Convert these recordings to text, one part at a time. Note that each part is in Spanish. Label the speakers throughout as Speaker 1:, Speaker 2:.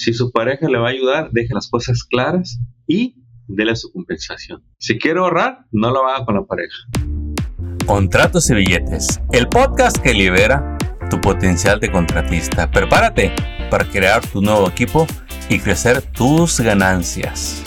Speaker 1: Si su pareja le va a ayudar, deje las cosas claras y déle su compensación. Si quiere ahorrar, no lo haga con la pareja.
Speaker 2: Contratos y billetes, el podcast que libera tu potencial de contratista. Prepárate para crear tu nuevo equipo y crecer tus ganancias.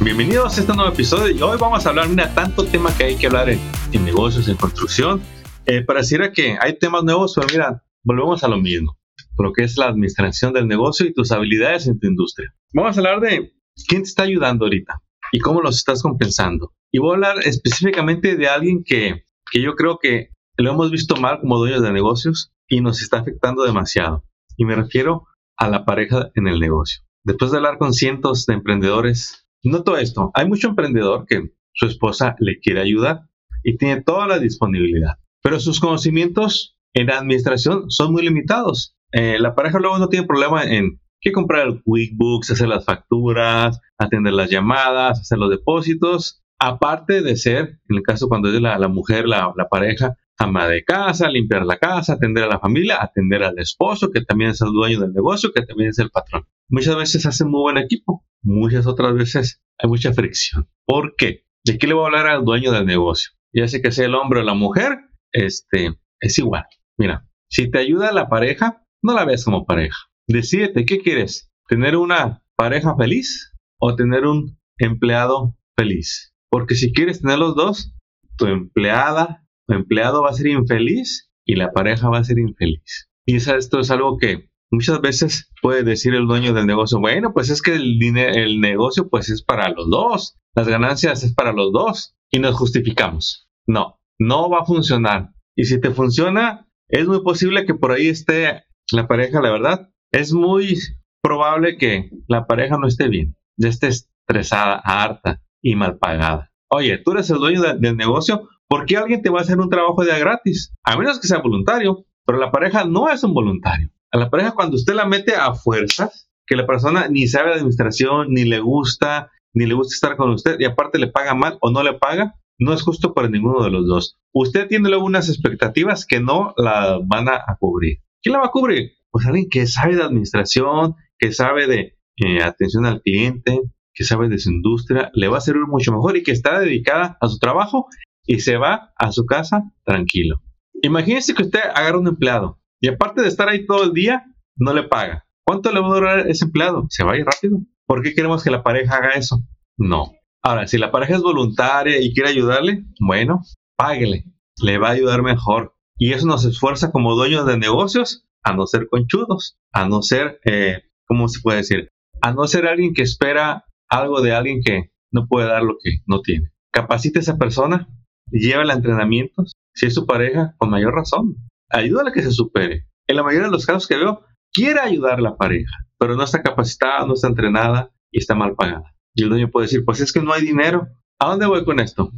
Speaker 1: Bienvenidos a este nuevo episodio y hoy vamos a hablar, mira, tanto tema que hay que hablar en, negocios, en construcción. Eh, pareciera que hay temas nuevos, pero mira, volvemos a lo mismo, lo que es la administración del negocio y tus habilidades en tu industria. Vamos a hablar de quién te está ayudando ahorita y cómo los estás compensando. Y voy a hablar específicamente de alguien que, que yo creo que lo hemos visto mal como dueños de negocios y nos está afectando demasiado. Y me refiero a la pareja en el negocio. Después de hablar con cientos de emprendedores Noto esto, hay mucho emprendedor que su esposa le quiere ayudar y tiene toda la disponibilidad, pero sus conocimientos en la administración son muy limitados. Eh, la pareja luego no tiene problema en que comprar el QuickBooks, hacer las facturas, atender las llamadas, hacer los depósitos, aparte de ser, en el caso cuando es la, la mujer, la, la pareja, ama de casa, limpiar la casa, atender a la familia, atender al esposo, que también es el dueño del negocio, que también es el patrón. Muchas veces hacen muy buen equipo, muchas otras veces hay mucha fricción. ¿Por qué? ¿De qué le voy a hablar al dueño del negocio? Ya sé que sea el hombre o la mujer, este, es igual. Mira, si te ayuda la pareja, no la ves como pareja. Decídete, ¿qué quieres? ¿Tener una pareja feliz o tener un empleado feliz? Porque si quieres tener los dos, tu empleada, tu empleado va a ser infeliz y la pareja va a ser infeliz. Y esto es algo que muchas veces puede decir el dueño del negocio, bueno, pues es que el, el negocio pues es para los dos, las ganancias es para los dos y nos justificamos. No, no va a funcionar. Y si te funciona, es muy posible que por ahí esté la pareja, la verdad. Es muy probable que la pareja no esté bien, ya esté estresada, harta y mal pagada. Oye, tú eres el dueño del negocio, ¿por qué alguien te va a hacer un trabajo de gratis? A menos que sea voluntario, pero la pareja no es un voluntario. A la pareja cuando usted la mete a fuerzas, que la persona ni sabe de administración, ni le gusta, ni le gusta estar con usted y aparte le paga mal o no le paga, no es justo para ninguno de los dos. Usted tiene luego unas expectativas que no la van a, cubrir. ¿Quién la va a cubrir? Pues alguien que sabe de administración, que sabe de eh, atención al cliente, que sabe de su industria, le va a servir mucho mejor y que está dedicada a su trabajo y se va a su casa tranquilo. Imagínese que usted agarra un empleado y aparte de estar ahí todo el día, no le paga. ¿Cuánto le va a durar ese empleado? Se va a ir rápido. ¿Por qué queremos que la pareja haga eso? No. Ahora, si la pareja es voluntaria y quiere ayudarle, bueno, páguele. Le va a ayudar mejor. Y eso nos esfuerza como dueños de negocios a no ser conchudos, a no ser, eh, ¿cómo se puede decir? A no ser alguien que espera algo de alguien que no puede dar lo que no tiene. Capacite a esa persona, llévala a entrenamientos. Si es su pareja, con mayor razón ayúdale a que se supere. En la mayoría de los casos que veo, quiere ayudar a la pareja, pero no está capacitada, no está entrenada y está mal pagada. Y el dueño puede decir, pues es que no hay dinero. ¿A dónde voy con esto?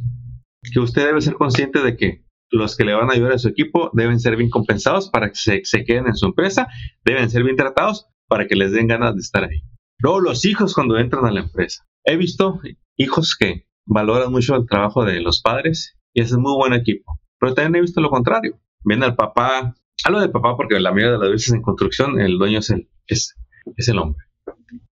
Speaker 1: Que usted debe ser consciente de que los que le van a ayudar a su equipo deben ser bien compensados para que se, queden en su empresa, deben ser bien tratados para que les den ganas de estar ahí. Luego los hijos cuando entran a la empresa. He visto hijos que valoran mucho el trabajo de los padres y es muy buen equipo, pero también he visto lo contrario Viene al papá, hablo del papá porque la mayoría de las veces en construcción el dueño es el, es, el hombre.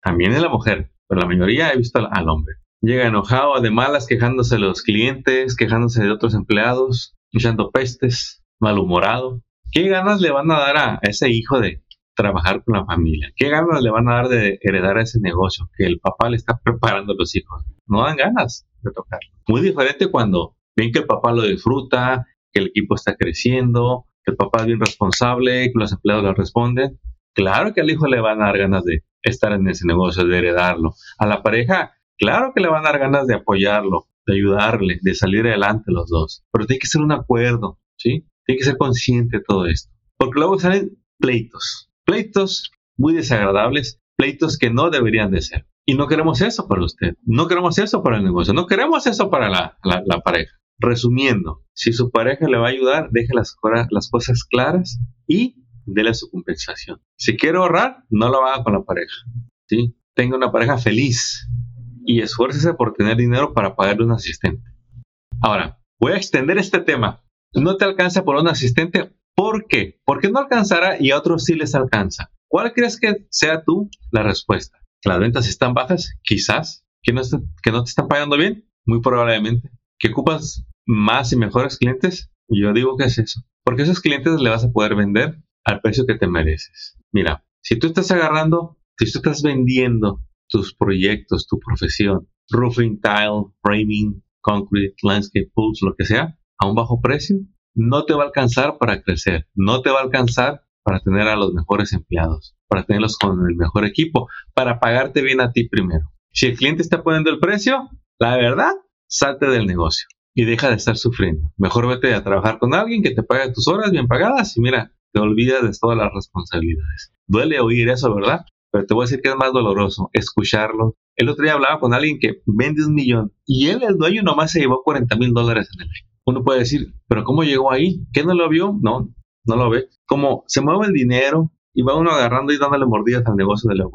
Speaker 1: También es la mujer, pero la mayoría he visto al, hombre. Llega enojado, de malas, quejándose de los clientes, quejándose de otros empleados, echando pestes, malhumorado. ¿Qué ganas le van a dar a ese hijo de trabajar con la familia? ¿Qué ganas le van a dar de heredar ese negocio que el papá le está preparando a los hijos? No dan ganas de tocarlo. Muy diferente cuando ven que el papá lo disfruta, que el equipo está creciendo, que el papá es bien responsable, que los empleados le responden. Claro que al hijo le van a dar ganas de estar en ese negocio, de heredarlo. A la pareja, claro que le van a dar ganas de apoyarlo, de ayudarle, de salir adelante los dos. Pero tiene que ser un acuerdo, ¿sí? Tiene que ser consciente de todo esto. Porque luego salen pleitos, pleitos muy desagradables, pleitos que no deberían de ser. Y no queremos eso para usted, no queremos eso para el negocio, no queremos eso para la, la pareja. Resumiendo, si su pareja le va a ayudar, deje las, las cosas claras y déle su compensación. Si quiere ahorrar, no lo haga con la pareja. ¿sí? Tenga una pareja feliz y esfuércese por tener dinero para pagarle un asistente. Ahora, voy a extender este tema. No te alcanza por un asistente, ¿Por qué? Porque no alcanzará y a otros sí les alcanza. ¿Cuál crees que sea tú la respuesta? ¿Que las ventas están bajas? Quizás. ¿Que no, ¿Que no te están pagando bien? Muy probablemente. ¿Que ocupas más y mejores clientes? Yo digo que es eso. Porque esos clientes le vas a poder vender al precio que te mereces. Mira, si tú estás agarrando, si tú estás vendiendo tus proyectos, tu profesión, roofing, tile, framing, concrete, landscape pools, lo que sea, a un bajo precio, no te va a alcanzar para crecer, no te va a alcanzar para tener a los mejores empleados, para tenerlos con el mejor equipo, para pagarte bien a ti primero. Si el cliente está poniendo el precio, la verdad, salte del negocio y deja de estar sufriendo. Mejor vete a trabajar con alguien que te pague tus horas bien pagadas y mira, te olvidas de todas las responsabilidades. Duele oír eso, ¿verdad? Pero te voy a decir que es más doloroso escucharlo. El otro día hablaba con alguien que vende un millón y él, el dueño, nomás se llevó 40 mil dólares en el año. Uno puede decir, ¿pero cómo llegó ahí? ¿Qué no lo vio? No, no lo ve. Como se mueve el dinero y va uno agarrando y dándole mordidas al negocio de lo,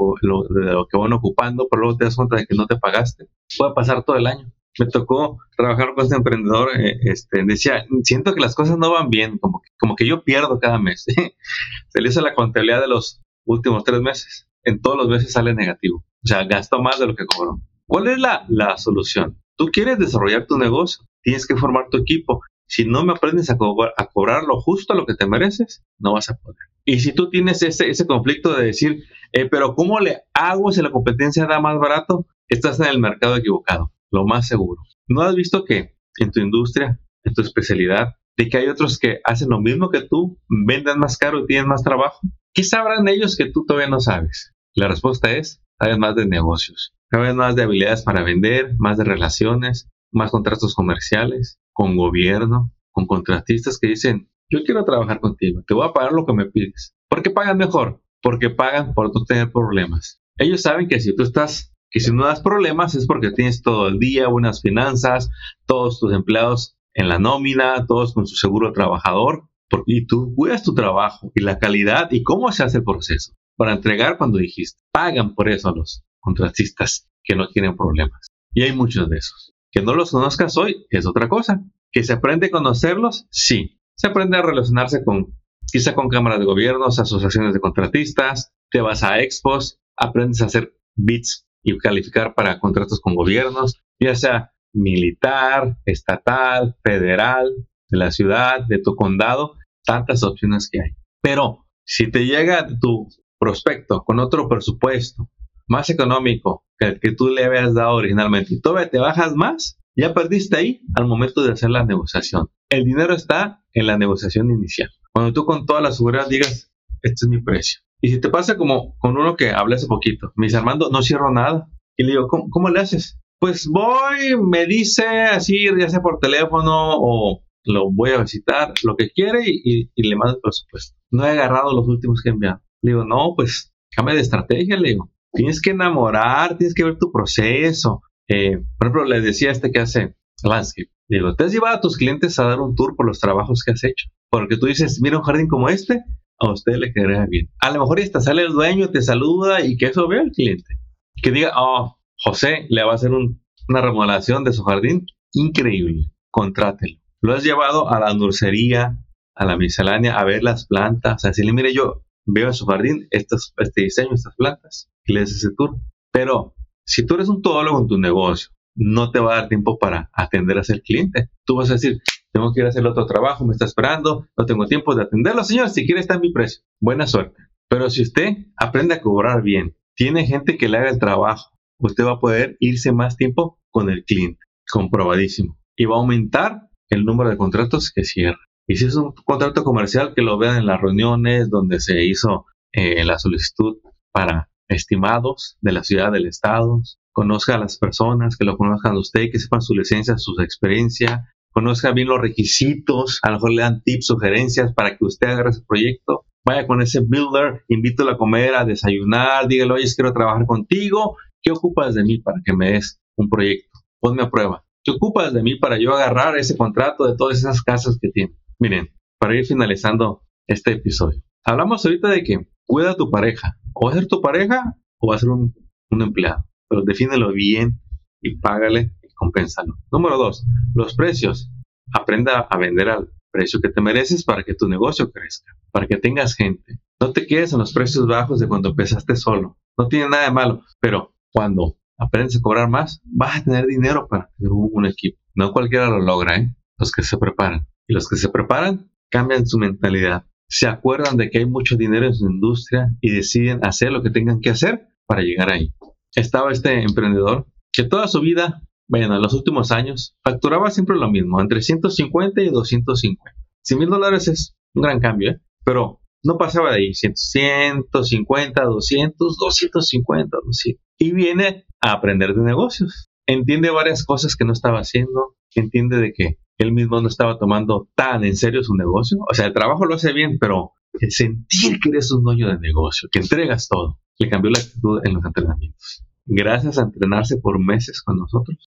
Speaker 1: de lo que van ocupando, pero luego te das cuenta de que no te pagaste. Puede pasar todo el año me tocó trabajar con este emprendedor, eh, este, decía, siento que las cosas no van bien, como que, como que yo pierdo cada mes. Se le hizo la contabilidad de los últimos tres meses. En todos los meses sale negativo. O sea, gastó más de lo que cobró. ¿Cuál es la, la solución? Tú quieres desarrollar tu negocio, tienes que formar tu equipo. Si no me aprendes a, a cobrar lo justo a lo que te mereces, no vas a poder. Y si tú tienes ese, ese conflicto de decir, eh, pero ¿cómo le hago si la competencia da más barato? Estás en el mercado equivocado lo más seguro. ¿No has visto que en tu industria, en tu especialidad, de que hay otros que hacen lo mismo que tú, venden más caro y tienen más trabajo? ¿Qué sabrán ellos que tú todavía no sabes? La respuesta es, sabes más de negocios, sabes más de habilidades para vender, más de relaciones, más contratos comerciales, con gobierno, con contratistas que dicen, yo quiero trabajar contigo, te voy a pagar lo que me pides. ¿Por qué pagan mejor? Porque pagan por no tener problemas. Ellos saben que si tú estás que si no das problemas es porque tienes todo el día, buenas finanzas, todos tus empleados en la nómina, todos con su seguro trabajador, porque, y tú cuidas tu trabajo y la calidad y cómo se hace el proceso para entregar cuando dijiste. Pagan por eso a los contratistas que no tienen problemas. Y hay muchos de esos. Que no los conozcas hoy es otra cosa. Que se aprende a conocerlos, sí. Se aprende a relacionarse con, quizá con cámaras de gobiernos, asociaciones de contratistas, te vas a expos, aprendes a hacer bits y calificar para contratos con gobiernos, ya sea militar, estatal, federal, de la ciudad, de tu condado, tantas opciones que hay. Pero si te llega tu prospecto con otro presupuesto más económico que el que tú le habías dado originalmente y todavía te bajas más, ya perdiste ahí al momento de hacer la negociación. El dinero está en la negociación inicial. Cuando tú con toda la seguridad digas, este es mi precio. Y si te pasa como con uno que hablé hace poquito, me dice Armando, no cierro nada. Y le digo, ¿cómo, le haces? Pues voy, me dice así, ya sea por teléfono o lo voy a visitar, lo que quiere y, le mando el presupuesto. No he agarrado los últimos que he enviado. Le digo, no, pues cambia de estrategia, le digo. Tienes que enamorar, tienes que ver tu proceso. Eh, por ejemplo, le decía a este que hace landscape. Le digo, ¿te has llevado a tus clientes a dar un tour por los trabajos que has hecho? Porque tú dices, mira un jardín como este, a usted le quedaría bien. A lo mejor hasta sale el dueño, te saluda y que eso vea el cliente. Que diga, oh, José le va a hacer una remodelación de su jardín. Increíble. Contrátelo. Lo has llevado a la nursería, a la miscelánea, a ver las plantas. Así le mire, yo veo en su jardín este diseño, estas plantas, y le haces ese tour. Pero si tú eres un todólogo en tu negocio, no te va a dar tiempo para atender a ese cliente. Tú vas a decir, tengo que ir a hacer otro trabajo, me está esperando, no tengo tiempo de atenderlo, señor, si quiere está en mi precio. Buena suerte. Pero si usted aprende a cobrar bien, tiene gente que le haga el trabajo, usted va a poder irse más tiempo con el cliente, comprobadísimo. Y va a aumentar el número de contratos que cierra. Y si es un contrato comercial, que lo vean en las reuniones donde se hizo eh, la solicitud para estimados de la ciudad, del estado, conozca a las personas, que lo conozcan a usted, que sepan su licencia, su experiencia, conozca bien los requisitos, a lo mejor le dan tips, sugerencias para que usted haga ese proyecto. Vaya con ese builder, invítelo a comer, a desayunar, dígale, oye, quiero trabajar contigo, ¿qué ocupas de mí para que me des un proyecto? Ponme a prueba. ¿Qué ocupas de mí para yo agarrar ese contrato de todas esas casas que tiene? Miren, para ir finalizando este episodio. Hablamos ahorita de que cuida a tu pareja. O va a ser tu pareja o va a ser un, empleado. Pero defínelo bien y págale compénsalo. Número dos, los precios. Aprenda a vender al, precio que te mereces para que tu negocio crezca, para que tengas gente. No te quedes en los precios bajos de cuando empezaste solo. No tiene nada de malo, pero cuando aprendes a cobrar más, vas a tener dinero para un equipo. No cualquiera lo logra, ¿eh? Los que se preparan. Y los que se preparan cambian su mentalidad. Se acuerdan de que hay mucho dinero en su industria y deciden hacer lo que tengan que hacer para llegar ahí. Estaba este emprendedor que toda su vida bueno, en los últimos años facturaba siempre lo mismo, entre 150 y 250. 100 mil dólares es un gran cambio, ¿eh? pero no pasaba de ahí, 150, 200, 250, 200. Y viene a aprender de negocios. Entiende varias cosas que no estaba haciendo, entiende de que él mismo no estaba tomando tan en serio su negocio. O sea, el trabajo lo hace bien, pero el sentir que eres un dueño de negocio, que entregas todo, le cambió la actitud en los entrenamientos gracias a entrenarse por meses con nosotros,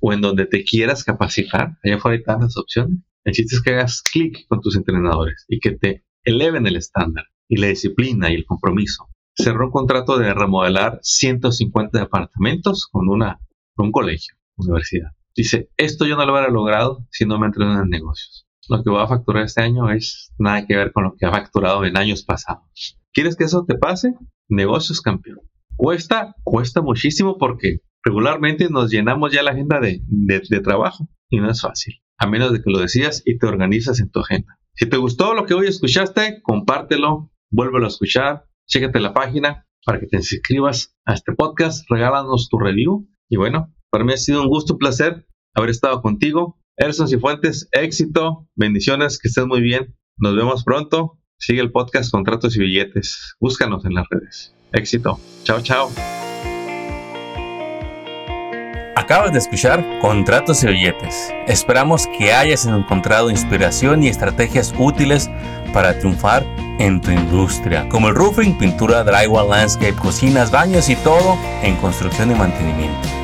Speaker 1: o en donde, te quieras capacitar, allá afuera hay tantas opciones. El chiste es que hagas clic con tus entrenadores y que te eleven el estándar y la disciplina y el compromiso. Cerró un contrato de remodelar 150 departamentos con, una, con un colegio, universidad. Dice, esto yo no lo hubiera logrado si no me entreno en negocios. Lo que voy a facturar este año es nada que ver con lo que ha facturado en años pasados. ¿Quieres que eso te pase? Negocios campeón. Cuesta, cuesta muchísimo porque regularmente nos llenamos ya la agenda de, trabajo y no es fácil, a menos de que lo decías y te organizas en tu agenda. Si te gustó lo que hoy escuchaste, compártelo, vuélvelo a escuchar, chécate la página para que te inscribas a este podcast, regálanos tu review y bueno, para mí ha sido un gusto, un placer haber estado contigo. Erson Cifuentes, éxito, bendiciones, que estés muy bien. Nos vemos pronto. Sigue el podcast Contratos y Billetes. Búscanos en las redes. Éxito. Chao, chao.
Speaker 2: Acabas de escuchar Contratos y Billetes. Esperamos que hayas encontrado inspiración y estrategias útiles para triunfar en tu industria, como el roofing, pintura, drywall, landscape, cocinas, baños y todo en construcción y mantenimiento.